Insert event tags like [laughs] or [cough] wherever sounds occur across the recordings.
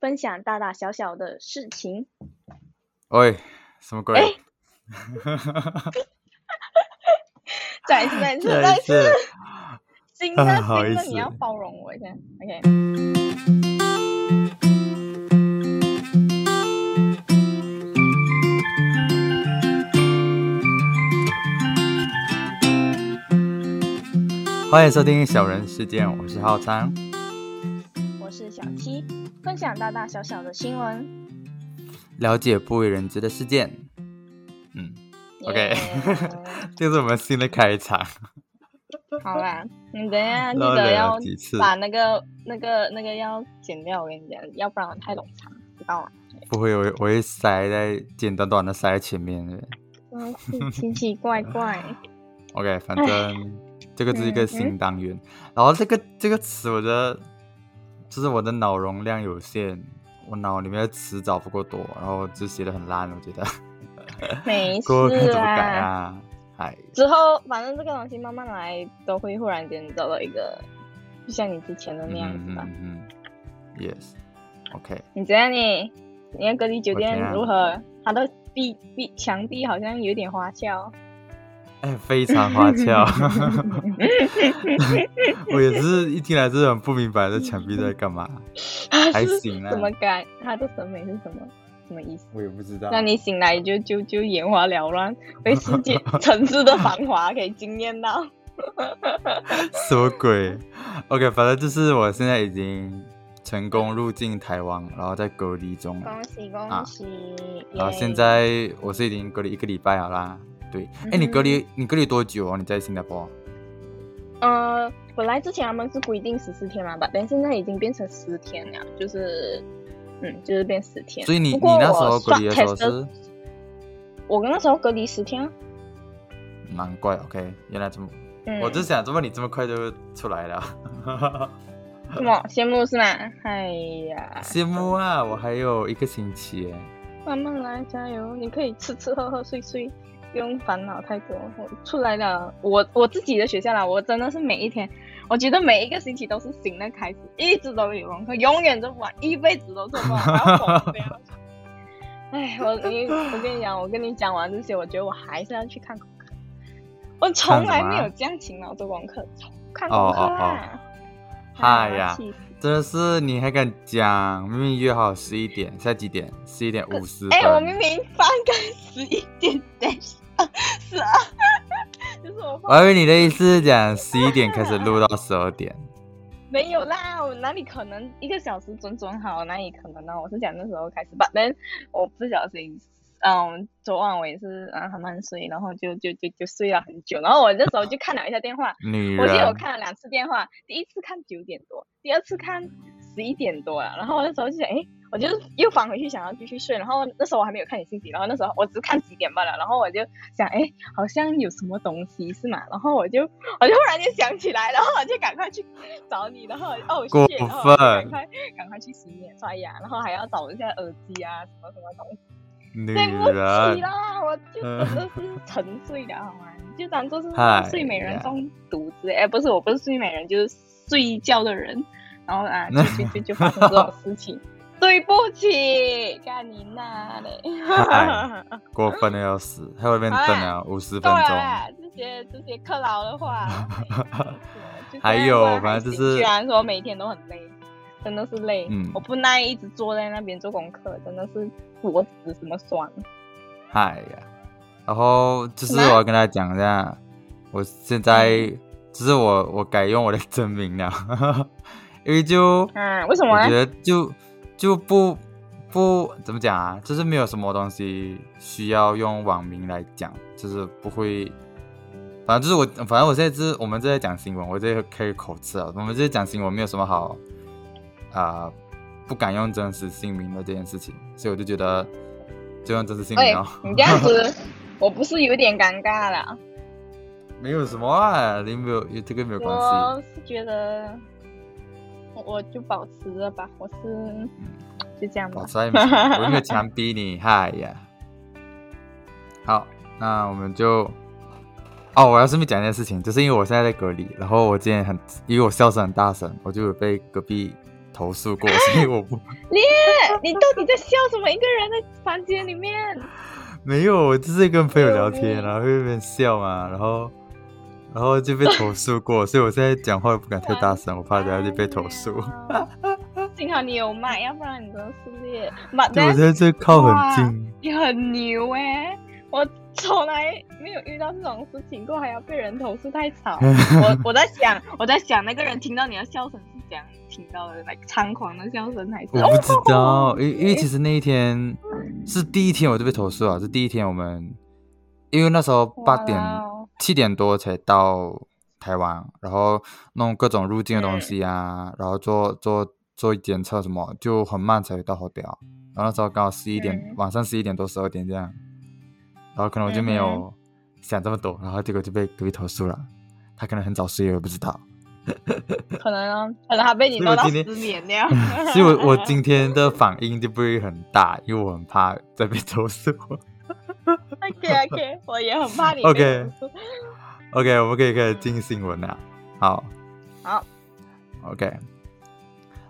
分享大大小小的事情。喂，什么鬼？再一次，再一次，[laughs] 再一次。新的，新的，你要包容我一下，OK。欢迎收听小人事件，我是浩昌，分享大大小小的新闻，了解不为人知的事件。嗯，OK，[laughs] 这是我们新的开场。[laughs] 好啦，你等一下 [laughs] 记得要把那个、那个、那个要剪掉，我跟你讲，要不然太冗长，知道吗？不会，我我会塞在简短短的塞在前面的。嗯，奇奇怪怪。OK，反正。这个是一个新单元，然后这个这个词，我觉得就是我的脑容量有限，我脑里面的词找不够多，然后就写的很烂，我觉得。没事啊。哎。[laughs] 之后反正这个东西慢慢来，都会忽然间找到一个，就像你之前的那样子吧。嗯。Yes。OK。你觉得呢，你看隔离酒店如何？它的壁壁墙壁好像有点花俏。哎，非常花俏。[laughs] 我也是一听来是很不明白，这墙壁在干嘛？[laughs] 还行啊。怎么改？他的审美是什么？什么意思？我也不知道。那你醒来就就就眼花缭乱，被世界 [laughs] 城市的繁华给惊艳到。什么鬼？OK，反正就是我现在已经成功入境台湾，然后在隔离中。恭喜恭喜！然后现在我是已经隔离一个礼拜好啦。对，哎，你隔离你隔离多久啊？你在新加坡？呃，本来之前他们是规定十四天嘛，吧，但现在已经变成十天了，就是，嗯，就是变十天。所以你你那时候隔离的时候是？我跟那时候隔离十天。难怪，OK，原来这么，我就想，怎么你这么快就出来了？什么羡慕是吗？哎呀，羡慕啊！我还有一个星期哎。慢慢来，加油！你可以吃吃喝喝睡睡。不用烦恼太多。我出来了，我我自己的学校啦，我真的是每一天，我觉得每一个星期都是新的开始，一直都有功课，永远做不完，一辈子都做不完。哎，我你我跟你讲，我跟你讲完这些，我觉得我还是要去看功课。我从来没有这样勤劳做功课，看功课啊！哎呀，真的是你还敢讲？明明约好十一点，现在几点？十一点五十。哎，我明明翻开十一点的。[laughs] 是啊，[laughs] 就是我。我以为你的意思是讲十一点开始录到十二点。没有啦，我哪里可能一个小时准准好？哪里可能呢？我是讲那时候开始吧，但我不小心，嗯，昨晚我也是啊很慢睡，然后就就就就睡了很久，然后我那时候就看了一下电话，我记得我看了两次电话，第一次看九点多，第二次看十一点多了，然后我那时候就想，哎。我就又返回去想要继续睡，然后那时候我还没有看你信息，然后那时候我只是看几点罢了，然后我就想，哎，好像有什么东西是嘛，然后我就我就忽然间想起来，然后我就赶快去找你，然后哦，谢谢，然后赶快赶快去洗脸刷牙，然后还要找一下耳机啊，什么什么东西。对不起啦，我就真的是沉睡的好吗？就当做是睡美人中毒之类，哎，不是，我不是睡美人，就是睡觉的人，然后啊，就就就就发生这种事情。[laughs] 对不起，干你那嘞！过分的要死，在外面等了五十分钟。这些这些克劳的话，[laughs] 还有反正就是，居然说每天都很累，真的是累。嗯，我不耐一直坐在那边做功课，真的是脖子什么酸。嗨呀，然后就是我要跟他讲一下，我现在就是我我改用我的真名了，因为就嗯，为什么？我觉得就。就不不怎么讲啊，就是没有什么东西需要用网名来讲，就是不会，反正就是我，反正我现在是我们在讲新闻，我这可以口吃啊，我们这讲新闻没有什么好啊，不敢用真实姓名的这件事情，所以我就觉得就用真实姓名哦。你这样子，[laughs] 我不是有点尴尬了？没有什么啊，你没有，这个没有关系。我是觉得。我就保持着吧，我是就这样吧。保持我没有强逼你，嗨呀。好，那我们就哦，我要顺便讲一件事情，就是因为我现在在隔离，然后我今天很，因为我笑声很大声，我就有被隔壁投诉过，所以我不 [laughs] 你，你到底在笑什么？一个人在房间里面。没有，我就是跟朋友聊天，然后一边笑嘛，然后然后就被投诉过，所以我现在讲话不敢太大声，我怕等下就被投诉。[laughs] 哇。幸好你有麦，要不然你真的是烈。妈对，我在这靠很近，你很牛哎、我从来没有遇到这种事情过，还要被人投诉太吵。[laughs] 我我在想，我在想那个人听到你的笑声是怎样听到的，来猖狂的笑声还是？我不知哦道，因因为其实那一天是第一天我就被投诉了，是第一天我们，因为那时候八点七点多才到台湾，然后弄各种入境的东西嗯啊，然后做做做检测什么，就很慢才会到 hotel，然后那时候刚好十一点，嗯晚上十一点多十二点这样，然后可能我就没嗯有想这么多，然后结果就被隔壁投诉了，他可能很早睡，我也不知道。[laughs] 可能哦，可能他被你弄到失眠了。[laughs] 所以我我今天的反应就不会很大，因为我很怕再被 [laughs] 投诉。OK OK，[laughs] 我也很怕你。OK OK，我们可以开始进新闻了。好，好，OK。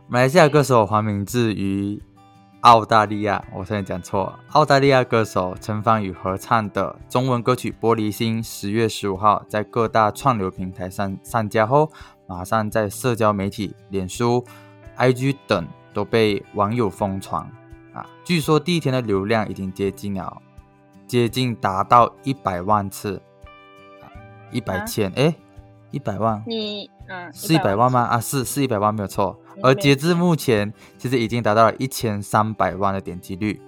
马来西亚歌手黄明志与澳大利亚，我差点讲错，澳大利亚歌手陈芳宇合唱的中文歌曲《玻璃心》，十月十五号在各大串流平台上上架后，马上在社交媒体、脸书、IG 等都被网友疯传啊！据说第一天的流量已经接近了，接近达到一百万次，一百啊千哎，一百万你嗯，是一百万吗？啊，是是一百万，没有错。嗯而截至目前，其实已经达到了一千三百万的点击率。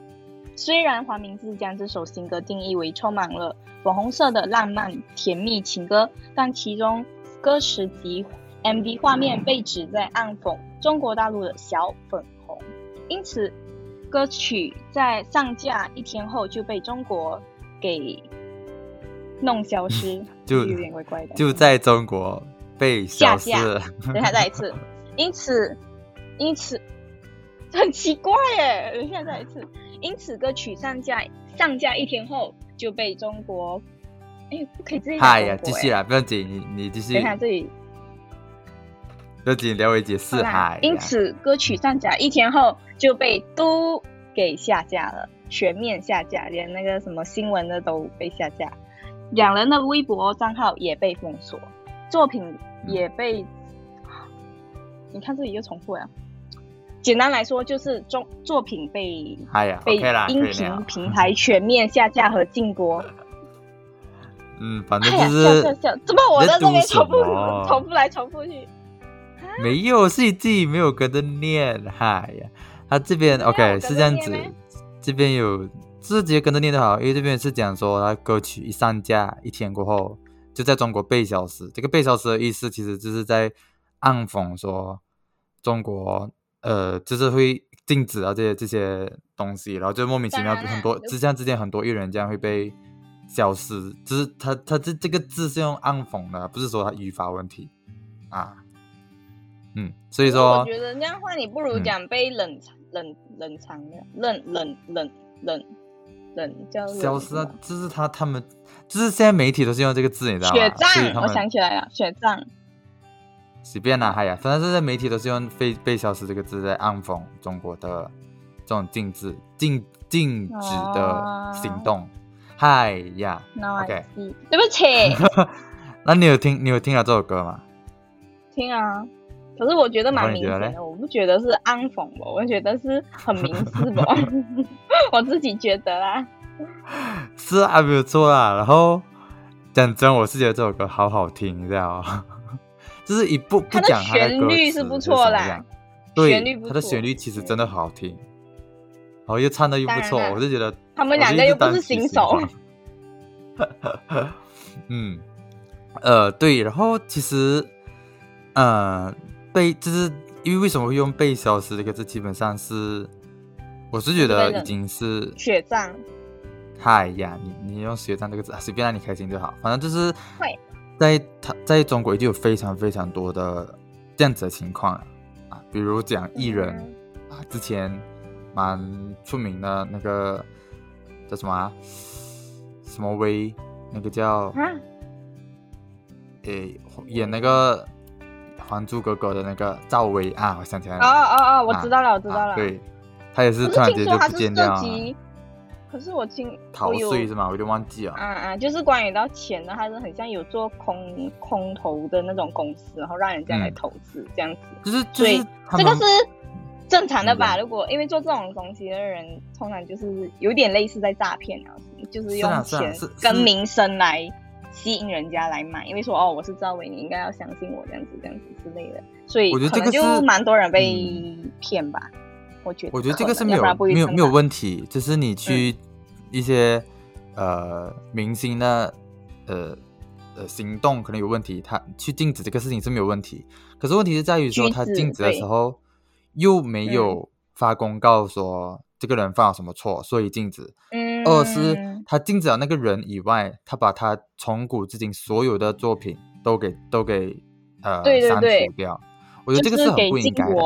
虽然黄明志将这首新歌定义为充满了粉红色的浪漫甜蜜情歌，但其中歌词及 MV 画面被指在暗讽中国大陆的小粉红，因此歌曲在上架一天后就被中国给弄消失，就有点怪怪的。就在中国被消失。等一下再一次，[laughs] 因此，因此很奇怪耶，等一下再一次，因此歌曲上架上架一天后就被中国，哎，不可以直接讲嗨呀，继续啦，不要紧，你你继续等一，下这里不要紧，聊为解释。好啦嗨呀，因此歌曲上架一天后就被都给下架了，全面下架，连那个什么新闻的都被下架，两人的微博账号也被封锁，作品也被，你看这里又重复了。简单来说，就是中作品被哎呀被音频。平台全面下架和禁播。[laughs] 嗯，反正哎呀，就笑笑笑，怎么我在这边重复重复来重复去？没有，是你自己没有跟着念。嗨呀，他这边 OK 是这样子，这边有就是直接跟着念就好，因为这边是讲说他歌曲一上架一天过后就在中国被消失。这个被消失的意思其实就是在暗讽说中国呃就是会禁止啊这些这些东西，然后就莫名其妙很多就之像之前很多艺人这样会被消失，就是他他这这个字是用暗讽的，不是说他语法问题啊。嗯，所以说我觉得那样的话，你不如嗯讲被冷藏、冷冷藏的冷冷冷冷冷叫冷消失啊什么，就是他他们就是现在媒体都是用这个字，你知道吗？雪所以他藏，我想起来了，雪藏。随便啦，嗨呀，反正这些媒体都是用被被消失这个字在暗讽中国的这种禁止禁禁止的行动。嗨呀 I OK see，对不起，[laughs] 那你有听你有听了这首歌吗？听啊。可是我觉得蛮明显的，我不觉得是暗讽吧，我觉得是很明 [laughs] 示吧，我自己觉得啦。[laughs] 是啊，没有错啦。然后讲真，我是觉得这首歌好好听，你知道吗？[laughs] 就是一不不它的讲它的旋律是不错啦对，旋律它的旋律其实真的好听，然后又唱的又不错，我就觉得他们两个又不是新手，嗯，呃，对，然后其实，呃，被就是因为为什么会用“被消失”这个字，基本上是，我是觉得已经是雪藏。嗨呀，你你用“学长”这个字，啊随便让你开心就好，反正就是会在他在中国已经有非常非常多的这样子的情况了啊，比如讲艺人。嗯啊，之前蛮出名的那个叫什么、啊、什么威，那个叫啊，诶演那个还珠格格》的那个赵薇啊，我想起来了。哦哦哦，我啊知道了，我知道了。啊对，他也是突然间就是听说他是不见掉了，可是我听逃税是吗？我有点忘记了。啊啊，就是关于到钱的，他是很像有做空空投的那种公司，然后让人家来嗯投资、这样子。就是就所以是这个是正常的吧？嗯如果因为做这种东西的人，通常就是有点类似在诈骗啊，就是用钱跟名声来吸引人家来买，因为说哦我是赵薇，你应该要相信我这样子这样子之类的，所以我觉得这个就是蛮多人被骗吧。我觉得，我觉得这个是没有没有没有问题，就是你去一些、呃明星的呃呃行动可能有问题，他去禁止这个事情是没有问题。可是问题是在于说，他禁止的时候又没嗯有发公告说这个人犯了什么错，所以禁止。嗯，二是他禁止了那个人以外，他把他从古至今所有的作品都给都给呃删对对对除掉。我觉得这个是很不应该的。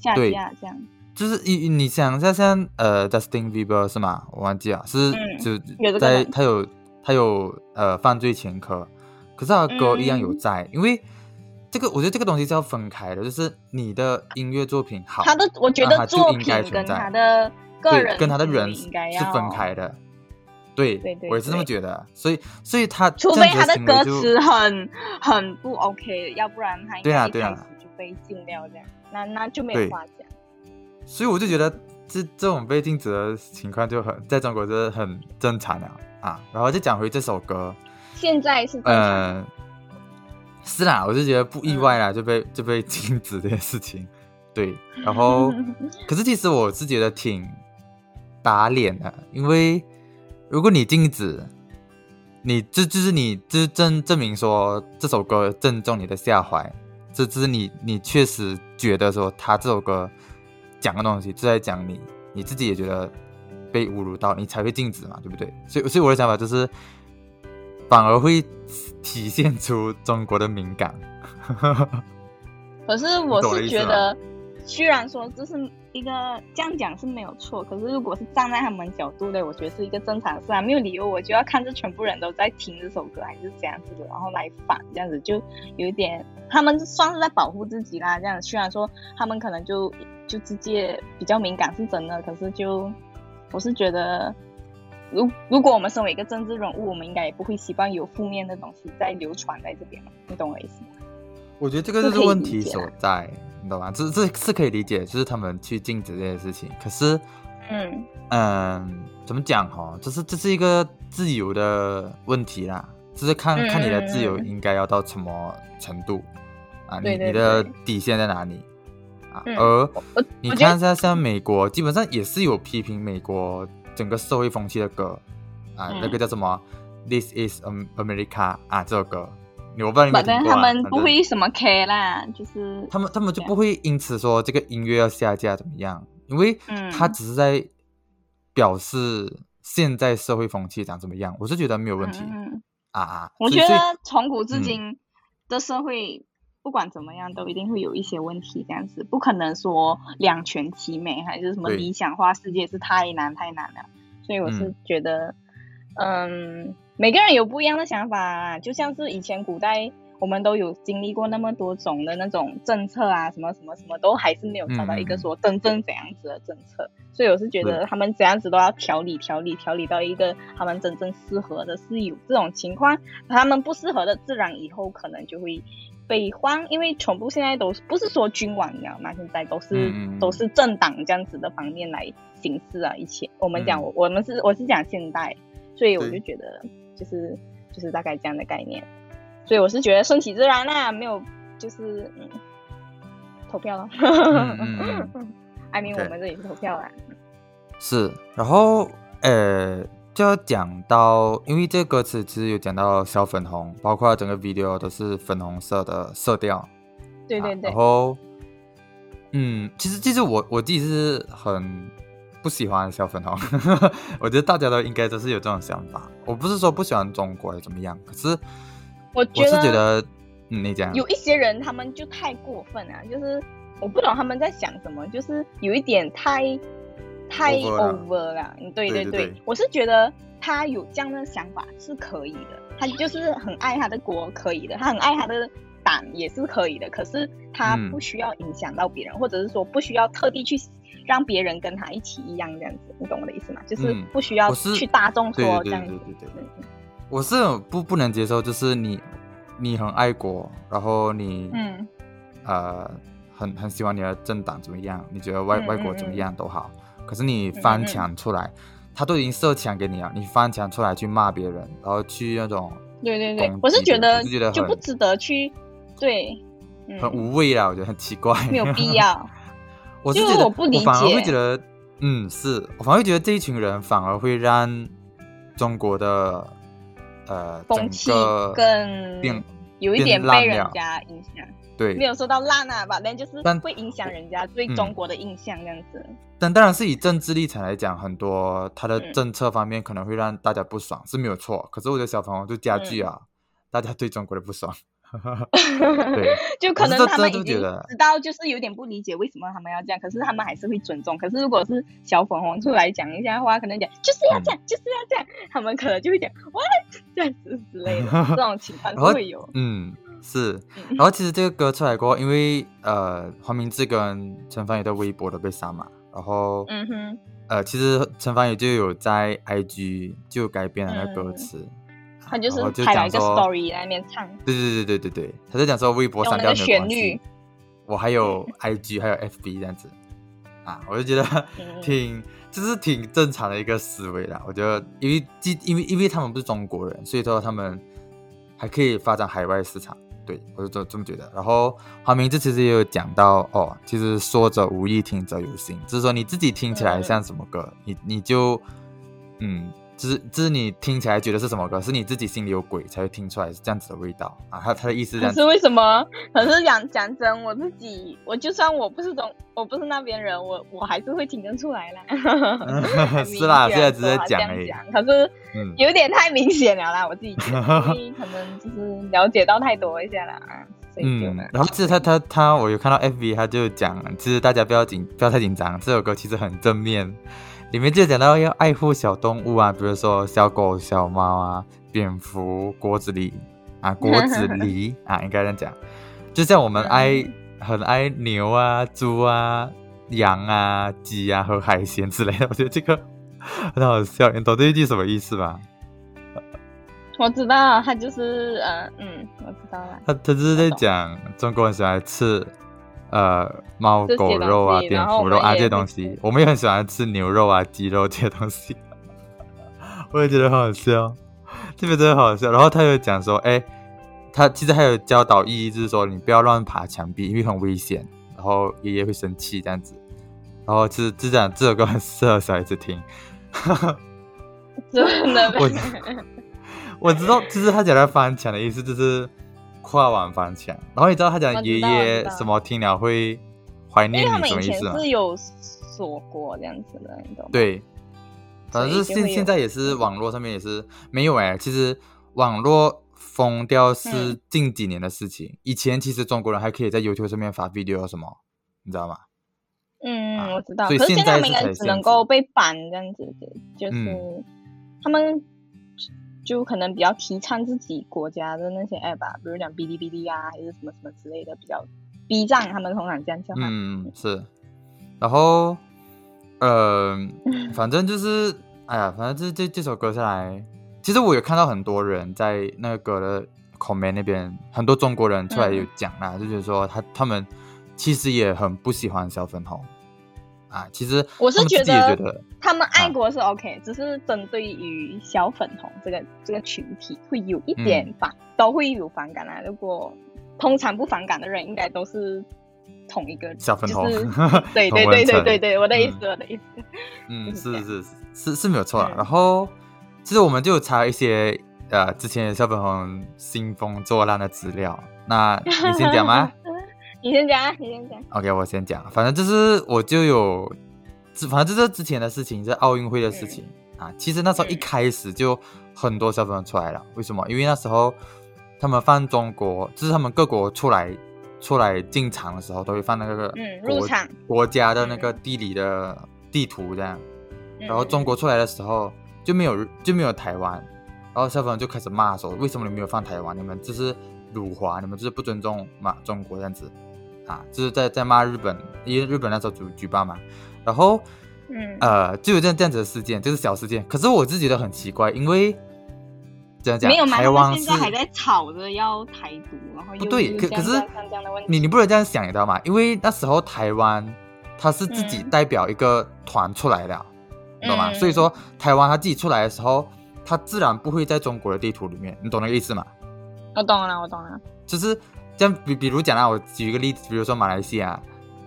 下对架这样。就是你你想一下，像呃，Justin Bieber 是吗？我忘记了，是嗯就在人他有他有呃犯罪前科，可是他的歌一样有嗯在，因为这个我觉得这个东西是要分开的，就是你的音乐作品好，他的我觉那得他就应作品跟该存在他的个对人跟他的人是分开的。对，对对我也是这么觉得，所以所以他除非他的歌词很很不 OK，要不然他应对啊该一开对啊始就被禁掉这样，那那就没有话讲。所以我就觉得这这种被禁止的情况就很在中国是很正常的啊。然后就讲回这首歌，现在是嗯，是啦，我就觉得不意外啦，就被就被禁止这件事情。对，然后 [laughs] 可是其实我是觉得挺打脸的，因为如果你禁止，你这就是你这证证明说这首歌正中你的下怀，这这是你你确实觉得说他这首歌讲的东西就在讲你，你自己也觉得被侮辱到，你才会禁止嘛，对不对？所以所以我的想法就是，反而会体现出中国的敏感。[laughs] 可是我是觉得，虽然说这是一个这样讲是没有错，可是如果是站在他们角度的，我觉得是一个正常事啊，没有理由我就要看着全部人都在听这首歌，还是这样子的，然后来反这样子，就有一点他们算是在保护自己啦。这样虽然说他们可能就就直接比较敏感是真的，可是就我是觉得。如如果我们身为一个政治人物，我们应该也不会希望有负面的东西在流传在这边嘛，你懂我意思吗？我觉得这个就是问题所在，你懂吗？这这是可以理解，就是他们去禁止这些事情。可是，嗯，嗯，怎么讲哈？就是这是一个自由的问题啦，就是看嗯看你的自由应该要到什么程度啊？对对你你的底线在哪里啊？嗯而你看一下，像美国，基本上也是有批评美国整个社会风气的歌啊，嗯那个叫什么《This Is America》啊，这首歌，我不知道你有没有反正。他们不会什么 care 啦，就是他们他们就不会因此说这个音乐要下架怎么样，因为嗯他只是在表示现在社会风气长怎么样，我是觉得没有问题、嗯嗯啊啊。我觉得从古至嗯今的社会，不管怎么样，都一定会有一些问题，这样子不可能说两全其美，还是什么理想化世界是太难太难了。所以我是嗯觉得，嗯每个人有不一样的想法啊，就像是以前古代。我们都有经历过那么多种的那种政策啊，什么什么什么，都还是没有找到一个说真正怎样子的政策。所以我是觉得他们怎样子都要调理调理调理到一个他们真正适合的，是有这种情况，他们不适合的，自然以后可能就会被换，因为全部现在都不是说君王，你知道吗？现在都是、都是政党这样子的方面来行事啊。以前我们讲、嗯我我们是我是讲现代，所以我就对觉得就是就是大概这样的概念。所以我是觉得顺其自然啦，没有就是嗯投票了。[laughs] 嗯嗯嗯 I mean 对我们这里是投票啦。是，然后呃，就要讲到，因为这个歌词其实有讲到小粉红，包括整个 video 都是粉红色的色调，对对对啊然，后，嗯，其实其实我我自己是很不喜欢小粉红，[laughs] 我觉得大家都应该都是有这种想法。我不是说不喜欢中国怎么样，可是我我是觉得，嗯，你讲。有一些人他们就太过分了，就是我不懂他们在想什么，就是有一点太太 Over 了。嗯，对对对对。对。我是觉得他有这样的想法是可以的，他就是很爱他的国，可以的，他很爱他的党也是可以的，可是他嗯。不需要影响到别人，或者是说不需要特地去让别人跟他一起一样这样子，你懂我的意思吗？就是嗯不需要去大众说这样子。对对对对，嗯我是不不能接受，就是你你很爱国，然后你嗯呃很很喜欢你的政党怎么样，你觉得外嗯外国怎么样都好，可是你翻墙出来，他都已经设墙给你了，你翻墙出来去骂别人，然后去那种对对对，我是觉得就不值得去，对，嗯，很无谓啦，我觉得很奇怪，没有必。[laughs] 要。我是觉得我不理反而会觉得，嗯，是我反而会觉得这一群人反而会让中国的呃风气更变有一点被人家影响，对。没有说到烂啊吧，但就是会影响人家对嗯。中国的印象这样子。但当然是以政治立场来讲，很多他的嗯。政策方面可能会让大家不爽，是没有错。可是我觉得小粉红就加剧嗯啊，大家对中国的不爽。[laughs] 对，[laughs] 就可能他们已经知道，就是有点不理解为什么他们要这样，可是他们还是会尊重。可是如果是小粉红出来讲一下话，可能讲就是要嗯这样，就是要这样，他们可能就会讲 what 这样子之类的，这种情况 [laughs] 会有。嗯，是。嗯然后其实这个歌出来过后，因为呃黄明志跟陈凡宇的微博都被删嘛，然后嗯哼，呃其实陈凡宇就有在 IG 就改编了那个歌嗯词，他就是拍了一个讲说 story 在那边唱，对对对对对对，他在讲说微博用删掉没有旋律关系，我还有 [laughs] IG 还有 FB 这样子啊，我就觉得嗯挺就是挺正常的一个思维啦。我觉得因为既因为因为他们不是中国人，所以说他们还可以发展海外市场。对我就这这么觉得。然后黄明志其实也有讲到哦，其实说者无意，听者有心，就是说你自己听起来像什么歌，你你就嗯。就是就是你听起来觉得是什么歌，是你自己心里有鬼才会听出来是这样子的味道啊。他他的意思是这样子可是为什么？可是讲讲真，我自己，我就算我不是中，我不是那边人，我我还是会听得出来啦。[laughs] 是啦明现在只是讲讲，可是嗯，有点太明显了啦，我自己觉得，[laughs] 因为可能就是了解到太多一下啦，所以就嗯，然后其实他他他，我有看到 FV，他就讲，其实大家不要紧，不要太紧张，这首歌其实很正面，里面就讲到要爱护小动物啊，比如说小狗、小猫啊、蝙蝠、果子狸啊、果子狸 [laughs] 啊，应该这样讲，就像我们爱、嗯很爱牛啊、猪啊、羊啊、鸡啊和海鲜之类的，[laughs] 我觉得这个很好笑，你懂这一句什么意思吧？我知道他就是呃嗯，我知道了。他他就是在讲中国人喜欢吃呃猫狗肉啊、蝙蝠肉啊这些东西，我们也很喜欢吃牛肉啊、鸡肉这些东西，[laughs] 我也觉得很好笑，这边真的好好笑。然后他又讲说，哎，他其实还有教导意义，就是说你不要乱爬墙壁，因为很危险，然后爷爷会生气这样子。然后就是就讲这首歌很适合小孩子听。[laughs] 真的我 [laughs] 我知道，就是他讲的翻墙的意思就是跨完翻墙。然后你知道他讲爷爷什么听了会怀念你什么意思吗？是有说过这样子的，你懂吗？对，反正是现现在也是网络上面也是没有哎、其实网络封掉是嗯近几年的事情，以前其实中国人还可以在 YouTube 上面发 video 什么，你知道吗？嗯，啊我知道。所以现在只能够被 ban 这样子的，就是、嗯他们就可能比较提倡自己国家的那些 app 啊，比如讲哔哩哔哩啊，还是什么什么之类的，比较 B 站他们通常这样叫嘛。嗯，是。然后，呃，[laughs] 反正就是，哎呀，反正这这这首歌下来，其实我有看到很多人在那个歌的 comment 那边，很多中国人出来有讲啦，就觉得说他他们其实也很不喜欢小粉红啊。其实我是觉得他们爱啊国是 OK，、只是针对于小粉红这个这个群体会有一嗯点反，都会有反感啊。如果通常不反感的人，应该都是同一个小粉红就是 [laughs] 对对对对对对，我的意思，嗯我的意思。嗯，是是是是是没有错啦。嗯然后，其实我们就查一些呃之前小粉红兴风作浪的资料，那你先讲吗？[laughs] 你先讲啊，你先讲。OK，我先讲，反正就是我就有，之反正就是之前的事情，是奥运会的事情、啊。其实那时候一嗯开始就很多小朋友出来了，为什么？因为那时候他们放中国，就是他们各国出来出来进场的时候，都会放那个嗯国入场国家的那个地理的地图这样。然后中国国出来的时候就没有就没有台湾，然后小朋友就开始骂说，为什么你没有放台湾？你们这是辱华，你们这是不尊重嘛中国这样子啊，就是在在骂日本，因为日本那时候举举办嘛，然后嗯呃就有这样这样子的事件，就是小事件，可是我是觉得很奇怪，因为怎样讲没有台湾现在还在吵着要台独，然后又不对可可是你你不能这样想，你知道吗？因为那时候台湾它是自己嗯代表一个团出来的，你懂吗？嗯所以说台湾它自己出来的时候，它自然不会在中国的地图里面，你懂那个意思吗？我懂了，我懂了，就是这样，比比如讲啊，我举一个例子，比如说马来西亚，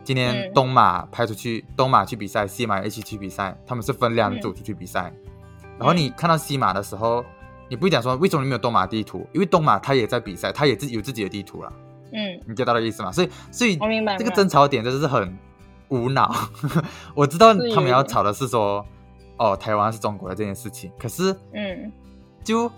今天嗯东马派出去，东马去比赛，西马也一起去比赛，他们是分两组嗯出去比赛。然后你看到西马的时候，你不会讲说为什么你没有东马地图？因为东马他也在比赛，他也自己有自己的地图了，嗯，你 get 到的意思吗？所以所以。这个争吵点真的是很无脑。[laughs] 我知道他们要吵的是说，哦，台湾是中国的这件事情，可是嗯，就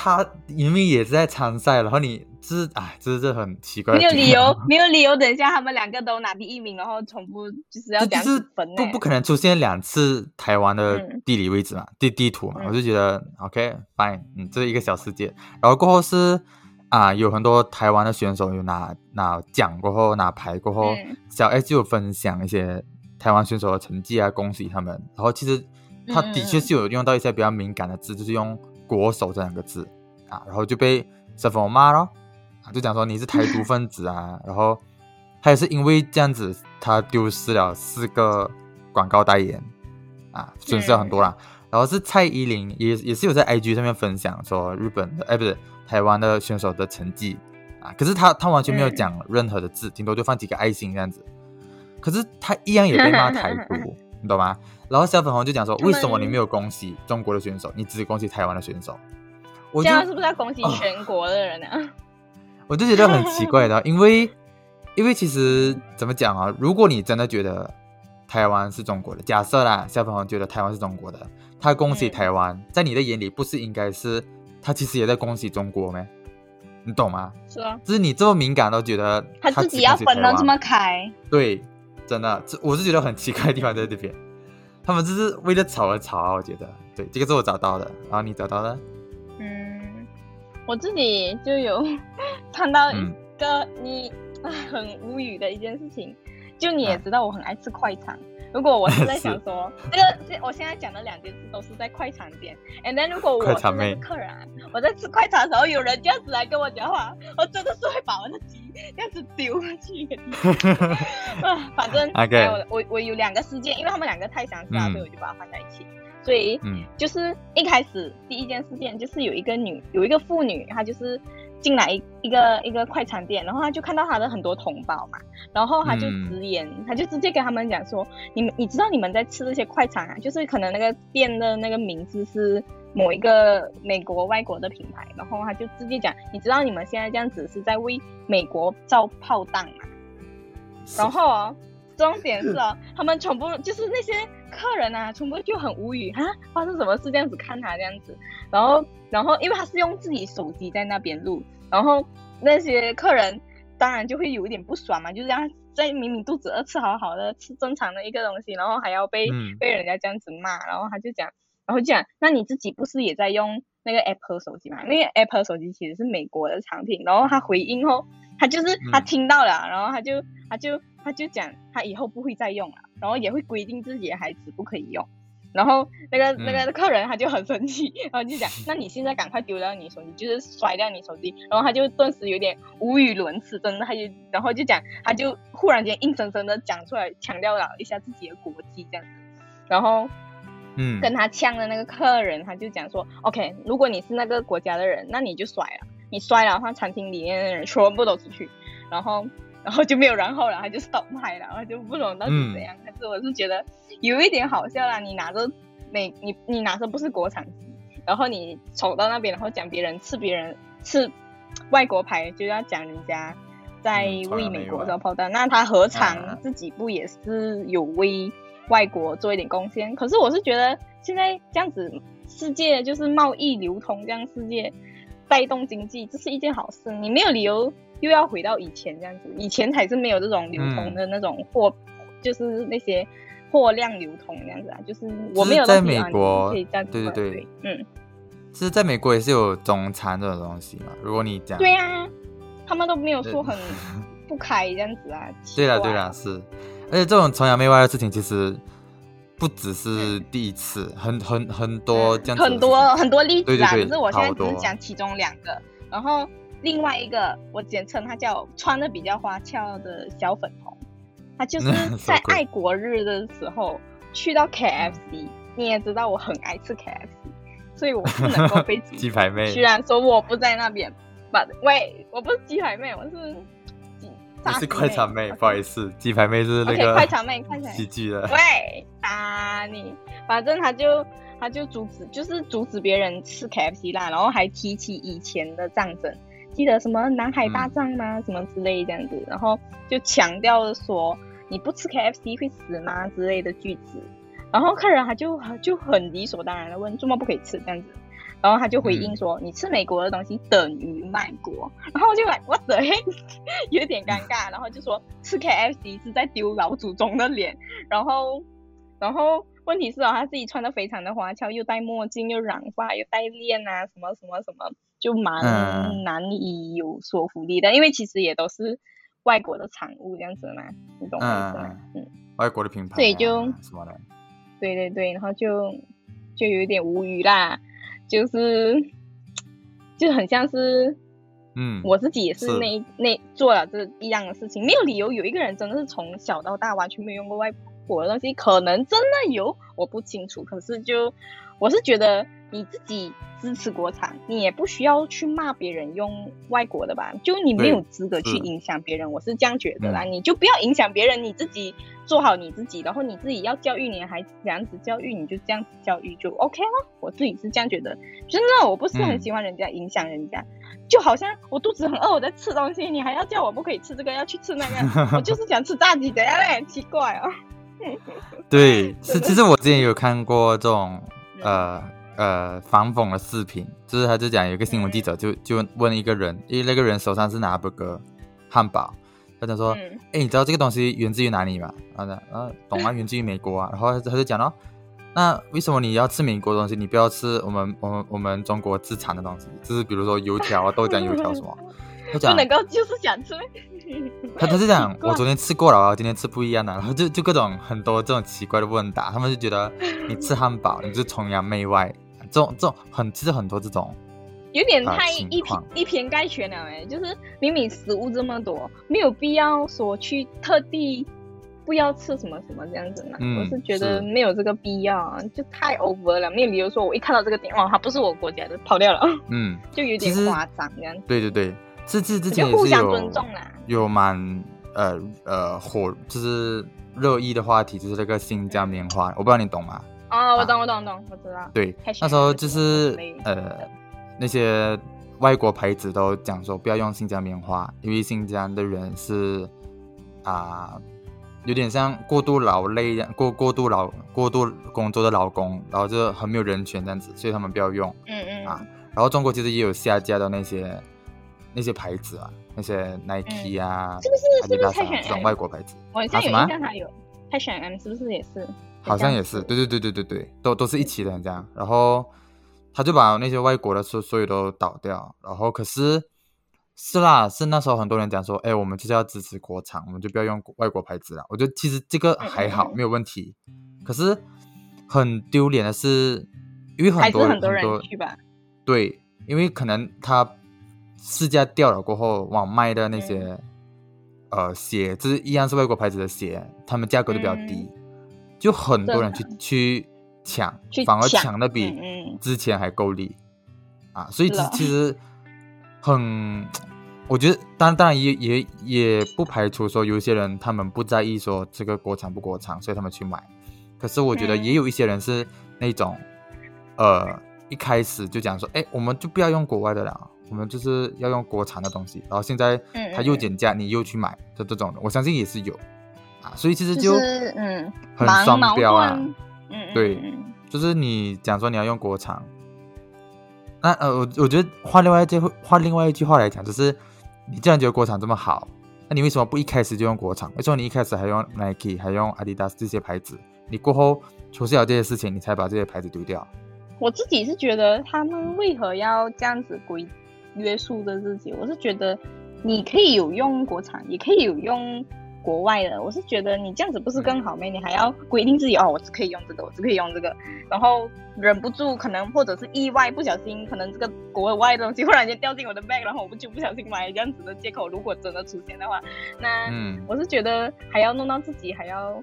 他明明也是在参赛，然后你就是哎，这是这很奇怪没有理由，[laughs] 没有理由，等一下他们两个都拿第一名，然后重复就是要这样这就是。不不可能出现两次台湾的嗯地理位置嘛，地地图嘛，嗯我就觉得 OK fine，嗯，这是一个小世界。然后过后是啊，有很多台湾的选手有拿拿奖过后拿牌过后，嗯小 S 就有分享一些台湾选手的成绩啊，恭喜他们。然后其实他的确是有用到一些比较敏感的字，就是用国手这两个字啊，然后就被 s 粉骂咯，啊，就讲说你是台独分子啊，[laughs] 然后他也是因为这样子，他丢失了四个广告代言啊，损失了很多啦。然后是蔡依林也也是有在 IG 上面分享说日本的哎不是台湾的选手的成绩啊，可是他他完全没有嗯讲任何的字，顶多就放几个爱心这样子。可是他一样也被骂台独，[laughs] 你懂吗？然后小粉红就讲说，为什么你没有恭喜中国的选手，你只恭喜台湾的选手？我这就样是不是要恭喜哦全国的人啊？[laughs] 我就觉得很奇怪的，因为因为其实怎么讲啊？如果你真的觉得台湾是中国的，假设啦，小粉红觉得台湾是中国的，他恭喜嗯台湾，在你的眼里不是应该是他其实也在恭喜中国吗？你懂吗？是啊，就是你这么敏感都觉得他自己要分的这么开，对，真的，这我是觉得很奇怪的地方在这边，[laughs] 他们就是为了吵而吵啊，我觉得，对，这个是我找到的，然后你找到的，嗯，我自己就有 [laughs] 看到一嗯个你唉很无语的一件事情，就你也嗯。知道我很爱吃快餐。如果我是在 [laughs] 想说，这个这我现在讲的两件事都是在快餐店，and then 如果我是那快餐妹个客人啊，我在吃快餐的时候，有人这样子来跟我讲话，我真的是会把我的鸡这样子丢下去。[laughs] 啊，反正 [laughs] OK 我我我有两个事件，因为他们两个太相似了，嗯所以我就把它放在一起。所以嗯就是一开始第一件事件就是有一个女有一个妇女，她就是进来一一个一个快餐店，然后他就看到他的很多同胞嘛，然后他就嗯直言，他就直接跟他们讲说，你们你知道你们在吃这些快餐啊，就是可能那个店的那个名字是某一个美国外国的品牌，然后他就直接讲，你知道你们现在这样子是在为美国造炮弹嘛？然后哦，重点是哦，他们全部就是那些客人啊，全部就很无语啊，发生什么事？这样子看他这样子，然后然后因为他是用自己手机在那边录，然后那些客人当然就会有一点不爽嘛，就是让在明明肚子饿吃好好的吃正常的一个东西，然后还要被、嗯。被人家这样子骂，然后他就讲，然后就讲，那你自己不是也在用那个 Apple 手机嘛？那个 Apple 手机其实是美国的产品，然后他回应后，他就是他嗯。听到了，然后他就他就他就讲他以后不会再用了，然后也会规定自己的孩子不可以用。然后那个那个客人他就很生气，然后就讲，[laughs] 那你现在赶快丢掉你手机，就是摔掉你手机。然后他就顿时有点无语伦次，真的，他就 [laughs] 然后就讲，他就忽然间硬生生的讲出来，强调了一下自己的国籍这样子。然后嗯跟他呛的那个客人，他就讲说，OK，如果你是那个国家的人，那你就摔了，你摔了的话，餐厅里面的人全部都出去，然后然后就没有然后了，他就 stop 拍了，然后就不懂到底怎样。但是我是觉得有一点好笑啦，你拿着美，你你拿着不是国产机，然后你走到那边，然后讲别人吃别人吃外国牌，就要讲人家在为美国造炮弹，那他何啊尝自己不也是有为外国做一点贡献？可是我是觉得现在这样子，世界就是贸易流通，这样世界带动经济，这是一件好事。你没有理由又要回到以前这样子，以前才是没有这种流通的那种货，就是那些货量流通这样子啊，就是我没有在美国可以这样子对对对。对，嗯，其实在美国也是有中餐这种东西嘛。如果你讲对啊，他们都没有说很不开这样子啊。[laughs] 对了对了，是，而且这种崇洋媚外的事情其实不只是第一次，很很很多这样很多很多例子啊，对对对可是我现在只是讲其中两个，然后另外一个我简称它叫穿的比较花俏的小粉红，他就是 [laughs] 在爱国日的时候去到 KFC，你也知道我很爱吃 KFC，所以我不能够被 [laughs] 鸡排妹。虽然说我不在那边，but 喂，我不是鸡排妹，我是鸡你是快餐妹，不好意思，鸡排妹是那个快餐妹，快餐。妹喜剧的。喂，打你！反正他就他就阻止，就是阻止别人吃 KFC 啦，然后还提起以前的战争，记得什么南海大战吗？什么之类这样子，然后就强调说你不吃 KFC 会死吗之类的句子，然后客人他就就很理所当然的问，怎么不可以吃这样子？然后他就回应说：“你吃美国的东西等于卖国。”然后我就来，我的有点尴尬，然后就说吃 KFC 是在丢老祖宗的脸。然后，然后问题是啊，他自己穿的非常的花俏，又戴墨镜，又染发，又戴链啊，什么什么什么，就蛮嗯难以有说服力的。因为其实也都是外国的产物这样子嘛，你懂我意思吗？嗯，外国的品牌啊，对就什么的，对对对，然后就就有一点无语啦，就是就很像是嗯，我自己也是是那那做了这一样的事情，没有理由有一个人真的是从小到大完全没有用过外国的东西，可能真的有，我不清楚。可是就我是觉得你自己支持国产，你也不需要去骂别人用外国的吧，就你没有资格去影响别人，我是这样觉得啦。你就不要影响别人，你自己做好你自己，然后你自己要教育你的孩子怎样子教育，你就这样子教育就 OK 了。我自己是这样觉得，真的我不是很嗯喜欢人家影响人家。就好像我肚子很饿，我在吃东西，你还要叫我不可以吃这个，要去吃那个，我就是想吃炸鸡，怎样嘞？奇怪哦。[laughs] 对，是其实我之前有看过这种嗯呃呃反讽的视频，就是他就讲有一个新闻记者就就问一个人，因为那个人手上是拿 burger 汉堡，他就说，嗯哎、你知道这个东西源自于哪里吗？然后呢，啊，懂啊，源自于美国啊。然后他就讲了，那为什么你要吃美国的东西，你不要吃我们我们我们中国自产的东西？就是比如说油条啊、豆浆油条什么。他不，能够就是想吃。他他是讲 [laughs] 我昨天吃过了啊，今天吃不一样的，然后就就各种很多这种奇怪的问答，他们就觉得 [laughs] 你吃汉堡，你就是崇洋媚外，这种这种很其实很多这种，啊有点太一偏一偏概全了哎，就是明明食物这么多，没有必要说去特地不要吃什么什么这样子嘛。嗯我是觉得没有这个必要啊，就太 over 了，没有理由说我一看到这个点，哇，它不是我国家的，跑掉了，嗯，[laughs] 就有点夸张这样子。对对对，这这之就前也是有。有蛮呃呃火，就是热议的话题，就是那个新疆棉花，我不知道你懂吗？哦，我懂，我懂，懂，我知道。对那时候就是呃那些外国牌子都讲说不要用新疆棉花，因为新疆的人是啊、有点像过度劳累过过度劳过度工作的劳工，然后就很没有人权这样子，所以他们不要用。嗯嗯啊然后中国其实也有下架的那些那些牌子啊，那些 Nike 啊、嗯是不是是不是这种外国牌子，我好像有啊什么印象它有泰选 M 是不是也是？好像也是，对对对对对对，都都是一起的这样。然后他就把那些外国的所所有都倒掉，然后可是是啦，是那时候很多人讲说，哎，我们就是要支持国产，我们就不要用外国牌子了。我觉得其实这个还好，嗯嗯嗯没有问题。可是很丢脸的是，因为很多很多人去吧？对，因为可能它市价掉了过后，网卖的那些、呃鞋，就是一样是外国牌子的鞋，他们价格都比较低，就很多人去去抢，去反而抢抢的比之前还够力、啊，所以其其实很。我觉得，当然，当然也也也不排除说有一些人他们不在意说这个国产不国产，所以他们去买。可是我觉得嗯。也有一些人是那种，呃，一开始就讲说，哎，我们就不要用国外的了，我们就是要用国产的东西。然后现在嗯它又嗯减价，你又去买的这种的，我相信也是有啊。所以其实就就是嗯，很双标啊。盾嗯，嗯对就是你讲说你要用国产，那呃，我我觉得换另外一句换另外一句话来讲，就是你既然觉得国产这么好，那你为什么不一开始就用国产？为什么你一开始还用 Nike 还用 Adidas 这些牌子？你过后出现了这些事情，你才把这些牌子丢掉我自己是觉得他们为何要这样子规约束着自己？我是觉得你可以有用国产，也可以有用国外的。我是觉得你这样子不是更好吗？你还要规定自己哦，我只可以用这个，我只可以用这个，然后忍不住可能或者是意外不小心，可能这个国外的东西忽然间掉进我的 bag，然后我不就不小心买这样子的借口。如果真的出现的话，那嗯我是觉得还要弄到自己还要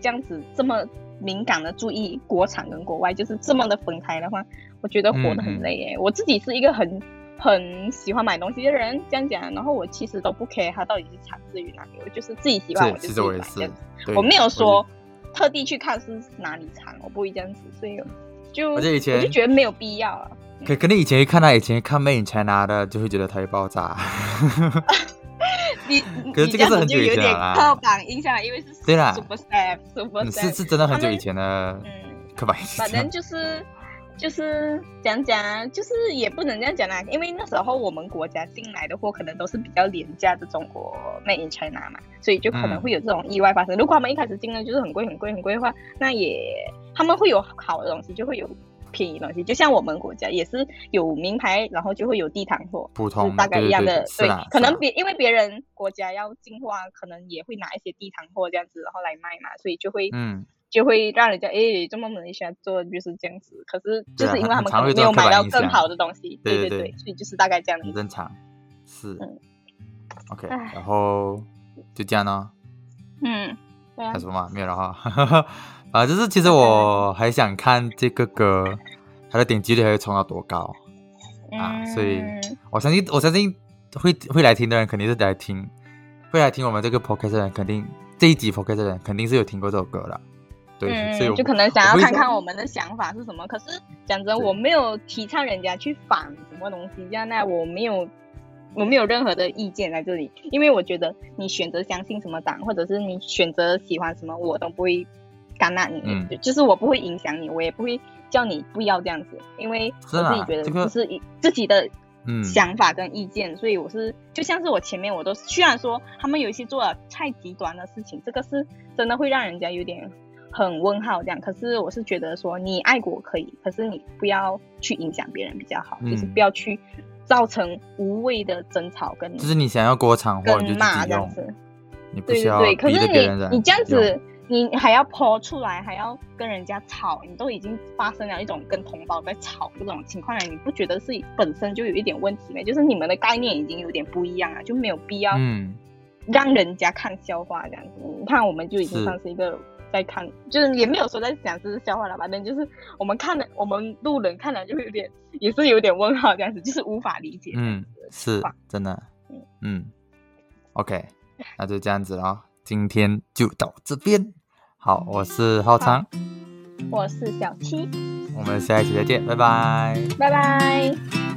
这样子这么敏感的注意国产跟国外，就是这么的分开的话，我觉得活得很累耶。我自己是一个很很喜欢买东西的人，这样讲，然后我其实都不 care 它到底是产自于哪里，我就是自己喜欢我是，就自己买这样子，，对我没有说特地去看是哪里产，我不会这样子，所以就我记得以前我就觉得没有必要啊。可可能以前看他以前看 Made in China 的，就会觉得它会爆炸。[laughs] 你可是这个是很久以就有点前了啦刻板印象，因为是对啦 super step super 嗯 step 是是真的很久以前的嗯。刻板印象 [laughs] 反正。就是就是讲讲，就是也不能这样讲啦，因为那时候我们国家进来的货可能都是比较廉价的中国 made in China 嘛，所以就可能会有这种意外发生。如果他们一开始进的就是很贵很贵很贵的话，那也他们会有好的东西，就会有便宜的东西。就像我们国家也是有名牌，然后就会有地摊货，普通大概一样的。对可能别因为别人国家要进货啊，可能也会拿一些地摊货这样子，然后来卖嘛，所以就会嗯，就会让人家诶，这么努力想做就是这样子。可是就是因为他们没有买到更好的东西，对对对对对，所以就是大概这样的。很正常。是嗯，OK，然后就这样呢。嗯，对啊还有，什么吗？没有了哈。[laughs] 啊，就是其实我还想看这个歌，它的点击率还会冲到多高。啊所以嗯我相信，我相信会会来听的人肯定是来听，会来听我们这个 podcast 的人，肯定这一集 podcast 的人肯定是有听过这首歌的。对，所以嗯，就可能想要看看我们的想法是什么。可是讲真，我没有提倡人家去反什么东西，这样那我没有。我没有任何的意见在这里，因为我觉得你选择相信什么党，或者是你选择喜欢什么，我都不会干扰你，嗯就就是我不会影响你，我也不会叫你不要这样子，因为我自己觉得这是一自己的嗯想法跟意见，所以我是就像是我前面我都虽然说他们有一些做了太极端的事情，这个是真的会让人家有点很问号这样。可是我是觉得说你爱国可以，可是你不要去影响别人比较好，嗯就是不要去造成无谓的争吵跟就是你想要国产货，你就跟骂这样子。你不需要对对对，可是你你这样子，你还要泼出来，还要跟人家吵，你都已经发生了一种跟同胞在吵这种情况了，你不觉得是本身就有一点问题吗？就是你们的概念已经有点不一样了，就没有必要嗯，让人家看笑话这样子。你看，我们就已经算是一个在看，就是也没有说在讲这是笑话了，反正就是我们看了，我们路人看了就会有点，也是有点问号这样子，就是无法理解。嗯，是真的嗯，嗯，OK，那就这样子了，今天就到这边。好，我是浩昌，我是小七，我们下一期再见，拜拜。拜拜。